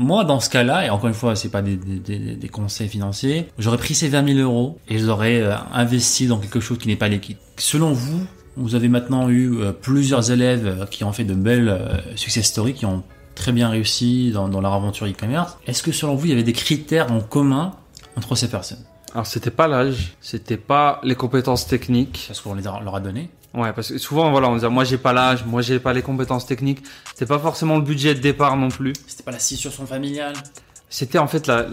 Moi, dans ce cas-là, et encore une fois, c'est pas des, des- des- des conseils financiers, j'aurais pris ces 20 000 euros et je les aurais euh, investi dans quelque chose qui n'est pas liquide. Selon vous, vous avez maintenant eu euh, plusieurs élèves euh, qui ont fait de belles success stories, qui ont très bien réussi dans, dans leur aventure e-commerce. Est-ce que selon vous, il y avait des critères en commun entre ces personnes? Alors c'était pas l'âge, c'était pas les compétences techniques. Parce qu'on les a- leur a donné. Ouais, parce que souvent voilà, on dit moi j'ai pas l'âge, moi j'ai pas les compétences techniques. C'était pas forcément le budget de départ non plus. C'était pas la situation familiale. C'était en fait la,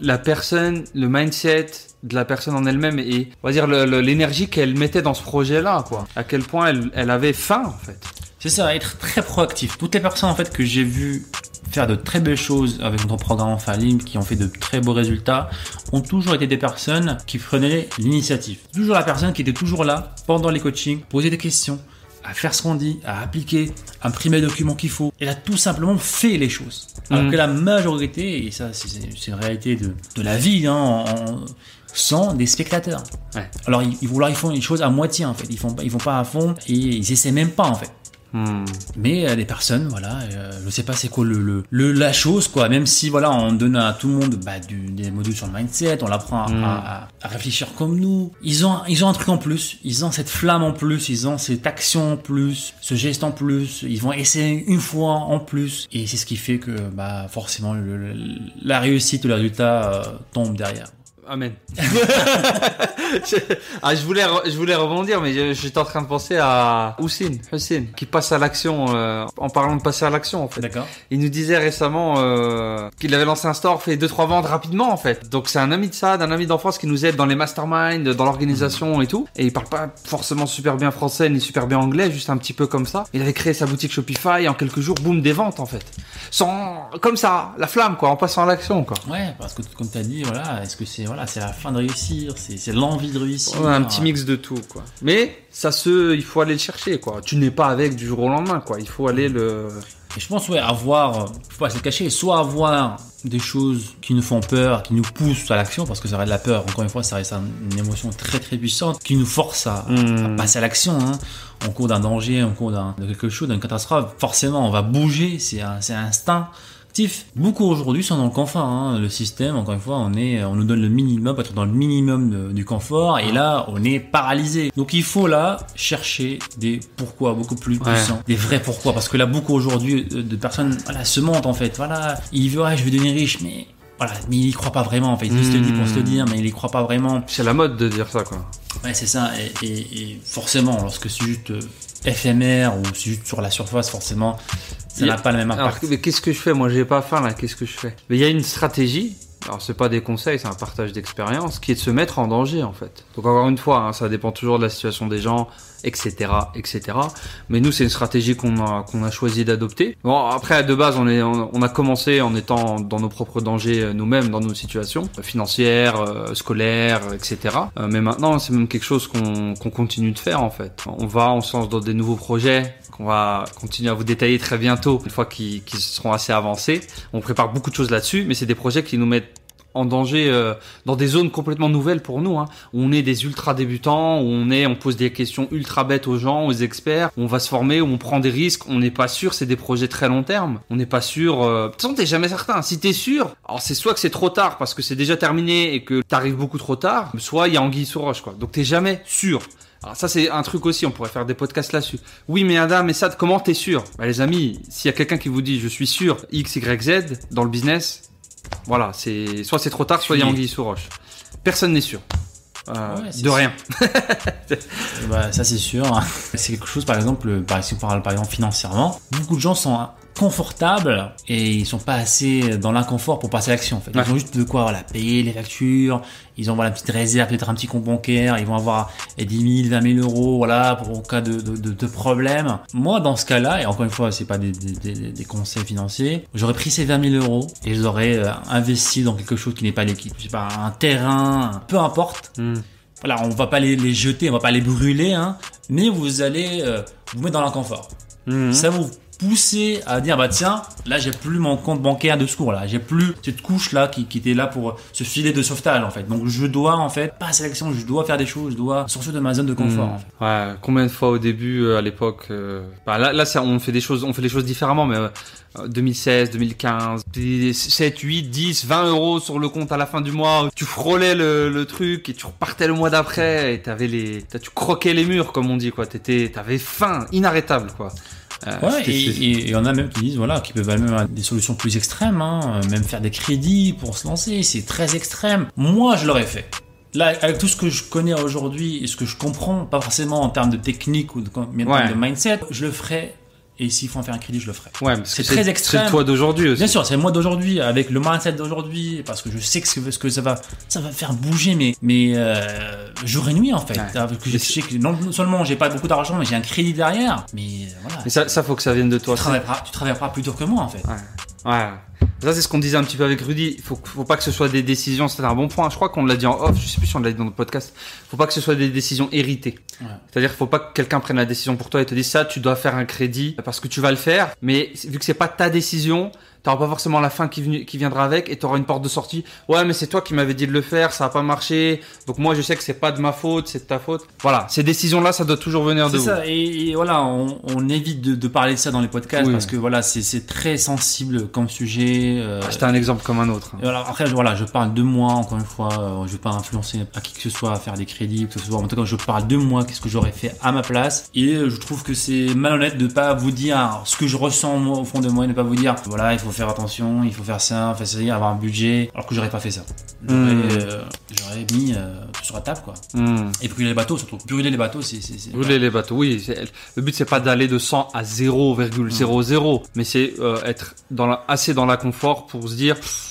la, personne, le mindset de la personne en elle-même et on va dire l'énergie qu'elle mettait dans ce projet-là, quoi. À quel point elle, elle avait faim en fait. C'est ça, être très proactif. Toutes les personnes en fait que j'ai vues faire de très belles choses avec notre programme Enfin Ligne, qui ont fait de très beaux résultats, ont toujours été des personnes qui prenaient l'initiative. Toujours la personne qui était toujours là pendant les coachings, poser des questions, à faire ce qu'on dit, à appliquer, à imprimer les documents qu'il faut. Elle a tout simplement fait les choses. Alors Mhm. que la majorité, et ça c'est une réalité de, de la vie, hein, en- en- sont des spectateurs. Ouais. Alors ils, ils, ils font les choses à moitié en fait, ils font, ils vont pas à fond et ils essaient même pas en fait. Hmm. Mais euh, les personnes, voilà, euh, je sais pas c'est quoi le, le, le- la chose quoi. Même si voilà, on donne à tout le monde bah, du, des modules sur le mindset, on l'apprend à, Mm. à- à réfléchir comme nous. Ils ont ils ont un truc en plus, ils ont cette flamme en plus, ils ont cette action en plus, ce geste en plus. Ils vont essayer une fois en plus et c'est ce qui fait que bah forcément le- le- la réussite, le résultat euh, tombe derrière. Amen. je, ah, je voulais, je voulais rebondir, mais je- j'étais en train de penser à Houssine, Hussein, qui passe à l'action, euh, en parlant de passer à l'action, en fait. D'accord. Il nous disait récemment euh, qu'il avait lancé un store, fait deux trois ventes rapidement en fait. Donc c'est un ami de ça, d'un ami d'enfance qui nous aide dans les masterminds, dans l'organisation et tout. Et il parle pas forcément super bien français ni super bien anglais, juste un petit peu comme ça. Il avait créé sa boutique Shopify et en quelques jours, boum, des ventes en fait. Sans comme ça, la flamme quoi, en passant à l'action quoi. Ouais, parce que comme tu as dit, voilà, est-ce que c'est voilà, c'est la fin de réussir, c'est c'est l'envie de réussir. Ouais, un petit mix de tout quoi. Mais ça se, il faut aller le chercher quoi. Tu n'es pas avec du jour au lendemain quoi. Il faut aller le. Et je pense, ouais, avoir, faut pas se le cacher, soit avoir des choses qui nous font peur, qui nous poussent à l'action, parce que ça reste de la peur, encore une fois, ça reste un- une émotion très très puissante, qui nous force à, Hmm. à passer à l'action, hein. En cours d'un danger, en cours d'un, de quelque chose, d'une catastrophe, forcément, on va bouger, c'est un, c'est Beaucoup aujourd'hui sont dans le confort, hein. Le système, encore une fois, on est, on nous donne le minimum, pour être dans le minimum de- du confort, et là, on est paralysé. Donc il faut là chercher des pourquoi beaucoup plus Ouais. puissants, des vrais pourquoi, parce que là, beaucoup aujourd'hui euh, de personnes, voilà, se mentent en fait. Voilà, il veut, ouais, je veux devenir riche, mais voilà, mais il y croit pas vraiment. En fait, il se le dit pour se le dire, mais il y croit pas vraiment. C'est la mode de dire ça quoi. Ouais, c'est ça. Et, et- et forcément, lorsque c'est juste euh, éphémère ou c'est juste sur la surface, forcément, ça n'a pas le même Alors, impact. mais qu'est-ce que je fais? Moi, j'ai pas faim là. Qu'est-ce que je fais? Mais il y a une stratégie. Alors, c'est pas des conseils, c'est un partage d'expérience qui est de se mettre en danger en fait. Donc encore une fois, hein, ça dépend toujours de la situation des gens, etc., etc. Mais nous, c'est une stratégie qu'on a qu'on a choisi d'adopter. Bon, après, de base, on est on, a commencé en étant dans nos propres dangers euh, nous-mêmes, dans nos situations euh, financières, euh, scolaires, etc. Mais maintenant, c'est même quelque chose qu'on qu'on continue de faire en fait. On va, on se lance dans des nouveaux projets qu'on va continuer à vous détailler très bientôt, une fois qu'ils seront assez avancés. On prépare beaucoup de choses là-dessus, mais c'est des projets qui nous mettent en danger euh, dans des zones complètement nouvelles pour nous. Hein. On est des ultra débutants, où on est, on pose des questions ultra bêtes aux gens, aux experts, on va se former, on prend des risques. On n'est pas sûr, c'est des projets très long terme. On n'est pas sûr. Euh... De toute façon, t'es jamais certain. Si t'es sûr, alors c'est soit que c'est trop tard parce que c'est déjà terminé et que t'arrives beaucoup trop tard, soit il y a anguille sous roche quoi. Donc t'es jamais sûr. Alors ça c'est un truc aussi, on pourrait faire des podcasts là-dessus. Oui mais Adam, mais ça, comment t'es sûr? Bah, Les amis, s'il y a quelqu'un qui vous dit je suis sûr X, Y, Z dans le business, voilà, c'est soit c'est trop tard, soit il y a anguille sous roche. Personne n'est sûr. Euh, Ouais, de sûr. rien. Bah, ça c'est sûr. C'est quelque chose, par exemple, par, si on parle par exemple financièrement, beaucoup de gens sont confortables et ils sont pas assez dans l'inconfort pour passer à l'action en fait. Ils Ouais. ont juste de quoi voilà, payer les factures, ils ont voilà, une petite réserve, peut-être un petit compte bancaire, ils vont avoir eh, 10 000, 20 000 euros voilà, pour au cas de, de, de, de problème. Moi dans ce cas-là, et encore une fois c'est pas des, des, des, des conseils financiers, j'aurais pris ces 20 000 euros et je aurais euh, investi dans quelque chose qui n'est pas liquide. Je sais pas, un terrain, peu importe Hmm. voilà, on va pas les, les jeter, on va pas les brûler, hein, mais vous allez euh, vous mettre dans l'inconfort. Mhm. Ça vous pousser à dire bah tiens là j'ai plus mon compte bancaire de secours là j'ai plus cette couche là qui, qui était là pour ce filet de sauvetage en fait donc je dois en fait passer à l'action je dois faire des choses je dois sortir de ma zone de confort en fait. Ouais, combien de fois au début, euh, à l'époque, euh, bah là, là, on fait des choses, on fait des choses différemment, mais euh, 2016, 2015, des 7, 8, 10, 20 euros sur le compte à la fin du mois, tu frôlais le, le truc et tu repartais le mois d'après et t'avais les, tu croquais les murs comme on dit quoi, t'étais, t'avais faim, inarrêtable quoi. Euh, Ouais, et, il y en a même qui disent voilà, qui peuvent aller même à des solutions plus extrêmes, hein, même faire des crédits pour se lancer, c'est très extrême. Moi, je l'aurais fait. Là, avec tout ce que je connais aujourd'hui et ce que je comprends, pas forcément en termes de technique ou de, mais en Ouais. termes de mindset, je le ferais. Et s'il faut en faire un crédit, je le ferai. ouais, c'est très extrême. C'est toi d'aujourd'hui aussi. Bien sûr, c'est moi d'aujourd'hui, avec le mindset d'aujourd'hui, parce que je sais que ce que, ça va, ça va faire bouger, mais, mais euh, jour et nuit en fait. Ouais. Que je sais que non non seulement j'ai pas beaucoup d'argent, mais j'ai un crédit derrière. Mais euh, voilà. Mais ça, ça faut que ça vienne de toi. tu travailleras, tu travailleras plus dur que moi en fait. Ouais. Ouais. Ça, c'est ce qu'on disait un petit peu avec Rudy. Il faut, faut pas que ce soit des décisions. C'est un bon point. Je crois qu'on l'a dit en off. Je sais plus si on l'a dit dans notre podcast. Faut pas que ce soit des décisions héritées. Ouais. C'est-à-dire faut pas que quelqu'un prenne la décision pour toi et te dise ça, tu dois faire un crédit parce que tu vas le faire. Mais vu que c'est pas ta décision, t'auras pas forcément la fin qui, qui viendra avec et t'auras une porte de sortie. Ouais, mais c'est toi qui m'avais dit de le faire, ça a pas marché. Donc moi, je sais que c'est pas de ma faute, c'est de ta faute. Voilà. Ces décisions-là, ça doit toujours venir de C'est vous. ça, et, et voilà, on, on évite de, de parler de ça dans les podcasts Oui. parce que voilà, c'est c'est très sensible comme sujet. euh, C'était un exemple comme un autre. Et voilà, après, voilà, je parle de moi, encore une fois, euh, je vais pas influencer à qui que ce soit à faire des crédits, que ce soit. En tout cas, je parle de moi, qu'est-ce que j'aurais fait à ma place. Et euh, je trouve que c'est malhonnête de pas vous dire ce que je ressens moi, au fond de moi et ne pas vous dire, voilà, il faut faire attention, il faut faire ça, avoir un budget, alors que j'aurais pas fait ça. J'aurais Hmm. euh, mis euh, tout sur la table, quoi. Hmm. Et brûler les bateaux, surtout. Brûler les bateaux, c'est. Brûler les bateaux, oui. Le but c'est pas d'aller de 100 à 0,00, mais c'est euh, être dans la, assez dans la confort pour se dire pff,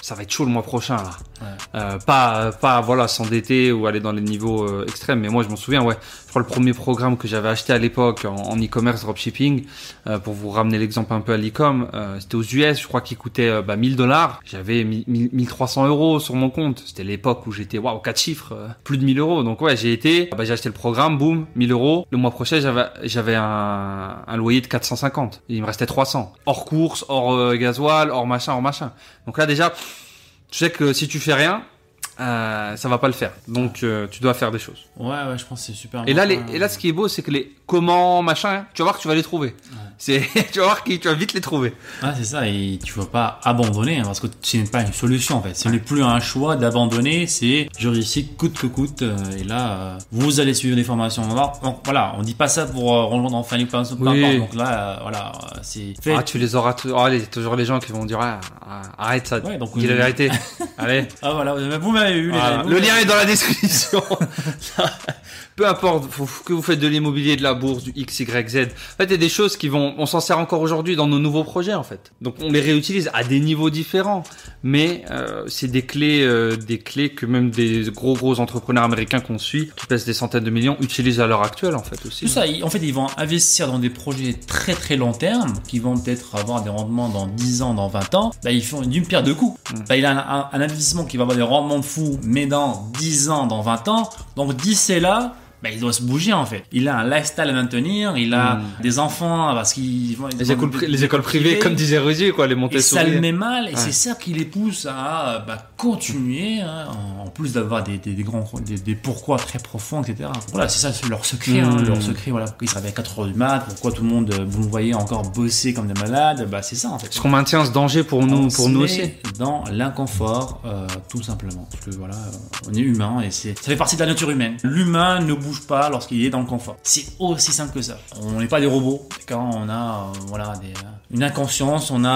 ça va être chaud le mois prochain là. Ouais. Euh, pas pas voilà s'endetter ou aller dans les niveaux euh, extrêmes. Mais moi je m'en souviens, ouais. Je crois le premier programme que j'avais acheté à l'époque en, e-commerce dropshipping, euh, pour vous ramener l'exemple un peu à l'e-com, euh, c'était aux US, je crois qu'il coûtait euh, bah, 1000 dollars. J'avais 1000 1300 euros sur mon compte. C'était l'époque où j'étais waouh quatre chiffres, euh, plus de 1000 euros. Donc ouais, j'ai été, bah, j'ai acheté le programme, boum, 1000 euros. Le mois prochain, j'avais j'avais un, un loyer de 450. Il me restait 300 hors course, hors euh, gasoil, hors machin, hors machin. Donc là déjà, tu sais que si tu fais rien, euh, ça va pas le faire. Donc euh, tu dois faire des choses. Ouais, ouais, je pense que c'est super. Et là, les, et là, ce qui est beau, c'est que les comment machin, tu vas voir que tu vas les trouver. C'est, tu vas voir que tu vas vite les trouver. Ouais, c'est ça, et tu vas pas abandonner, hein, parce que ce n'est pas une solution en fait. Ce n'est plus un choix d'abandonner, c'est je réussis coûte que coûte, euh, et là, euh, vous allez suivre des formations. Alors, donc, voilà, on dit pas ça pour euh, dans Fanny peu Oui. Donc là, euh, voilà, euh, c'est fait. Ah, tu les auras. tou- Ah, allez, toujours les gens qui vont dire ah, ah, arrête ça. Ouais, donc, dis la euh, vérité. allez. Ah voilà, vous m'avez eu. les Voilà. Le lien est dans la description. Peu importe faut- que vous faites de l'immobilier, de la bourse, du X, Y, Z. En fait, il y a des choses qui vont, on s'en sert encore aujourd'hui dans nos nouveaux projets, en fait. Donc, on les réutilise à des niveaux différents. Mais, euh, c'est des clés, euh, des clés que même des gros, gros entrepreneurs américains qu'on suit, qui pèsent des centaines de millions, utilisent à l'heure actuelle, en fait, aussi. Tout ça, en fait, ils vont investir dans des projets très très long terme, qui vont peut-être avoir des rendements dans 10 ans, dans 20 ans. Bah, ils font d'une pierre deux coups. Mm. Bah, il a un, un- un investissement qui va avoir des rendements de fou, mais dans 10 ans, dans 20 ans. Donc d'ici là, bah, il doit se bouger en fait. Il a un lifestyle à maintenir, il a Mm. des enfants parce qu'ils vont Les écoles, pri- les écoles privées, comme disait Rudy, quoi, les et ça Montessori. le met mal, et Ouais. c'est ça qui les pousse à bah, continuer, hein, en en plus d'avoir des, des, des grands, des, des pourquoi très profonds, etc. Voilà, c'est ça leur secret, hein, Mm. leur secret. Voilà, pourquoi ils se réveillent à 4 heures du mat, pourquoi tout le monde, euh, vous le voyez encore bosser comme des malades, bah c'est ça en fait. Est-ce qu'on maintient ce danger pour nous, On pour nous aussi Dans l'inconfort, euh, tout simplement. Parce que voilà, on est humain et c'est, ça fait partie de la nature humaine. L'humain ne bouge pas lorsqu'il est dans le confort. C'est aussi simple que ça. On n'est pas des robots. Quand on a, euh, voilà, des, euh, une inconscience, on a,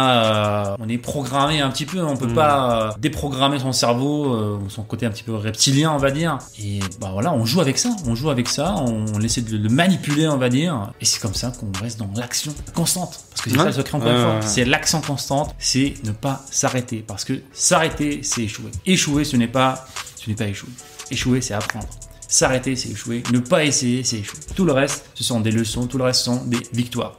euh, on est programmé un petit peu. On peut Mm. pas déprogrammer son cerveau, son côté un petit peu reptilien, on va dire. Et bah voilà, on joue avec ça. On joue avec ça. On, on essaie de le manipuler, on va dire. Et c'est comme ça qu'on reste dans l'action constante. Parce que c'est Ouais. ça le secret encore une fois. C'est l'action constante, c'est ne pas s'arrêter. Parce que s'arrêter, c'est échouer. Échouer, ce n'est pas, ce n'est pas échouer. Échouer, c'est apprendre. S'arrêter, c'est échouer. Ne pas essayer, c'est échouer. Tout le reste, ce sont des leçons. Tout le reste sont des victoires.